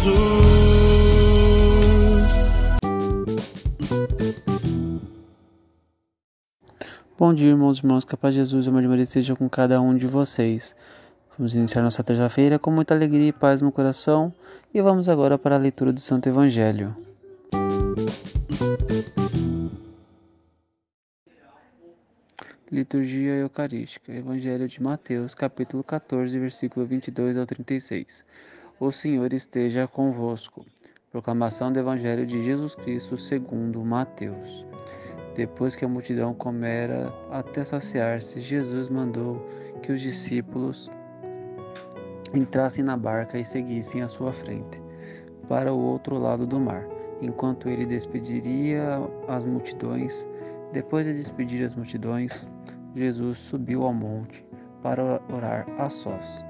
Jesus. Bom dia, irmãos e irmãs, que a paz de Jesus amor de Maria esteja com cada um de vocês. Vamos iniciar nossa terça-feira com muita alegria e paz no coração e vamos agora para a leitura do Santo Evangelho. Liturgia Eucarística, Evangelho de Mateus, capítulo 14, versículo 22 ao 36. O Senhor esteja convosco. Proclamação do Evangelho de Jesus Cristo segundo Mateus. Depois que a multidão comera até saciar-se, Jesus mandou que os discípulos entrassem na barca e seguissem à sua frente, para o outro lado do mar, enquanto ele despediria as multidões. Depois de despedir as multidões, Jesus subiu ao monte para orar a sós.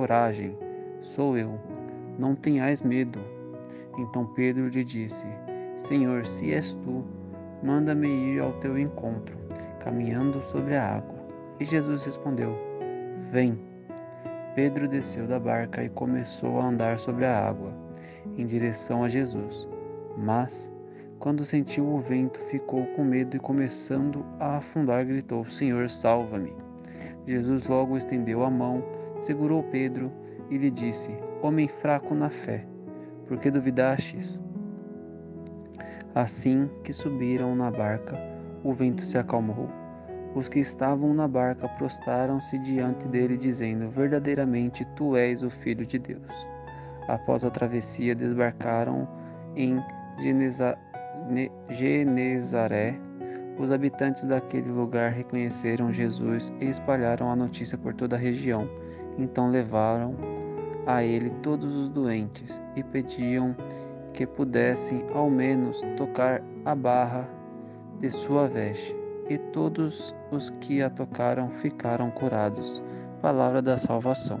Coragem, sou eu, não tenhais medo. Então Pedro lhe disse: Senhor, se és tu, manda-me ir ao teu encontro, caminhando sobre a água. E Jesus respondeu: Vem. Pedro desceu da barca e começou a andar sobre a água, em direção a Jesus. Mas, quando sentiu o vento, ficou com medo e, começando a afundar, gritou: Senhor, salva-me. Jesus logo estendeu a mão, segurou Pedro e lhe disse: Homem fraco na fé, por que duvidastes? Assim que subiram na barca, o vento se acalmou. Os que estavam na barca prostraram-se diante dele, dizendo: Verdadeiramente tu és o Filho de Deus. Após a travessia, desbarcaram em Geneza- Ne- Genezaré. Os habitantes daquele lugar reconheceram Jesus e espalharam a notícia por toda a região. Então levaram a ele todos os doentes e pediam que pudessem ao menos tocar a barra de sua veste. E todos os que a tocaram ficaram curados. Palavra da salvação.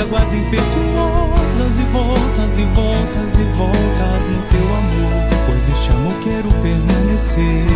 águas impetuosas e voltas e voltas e voltas no teu amor, pois este amor quero permanecer.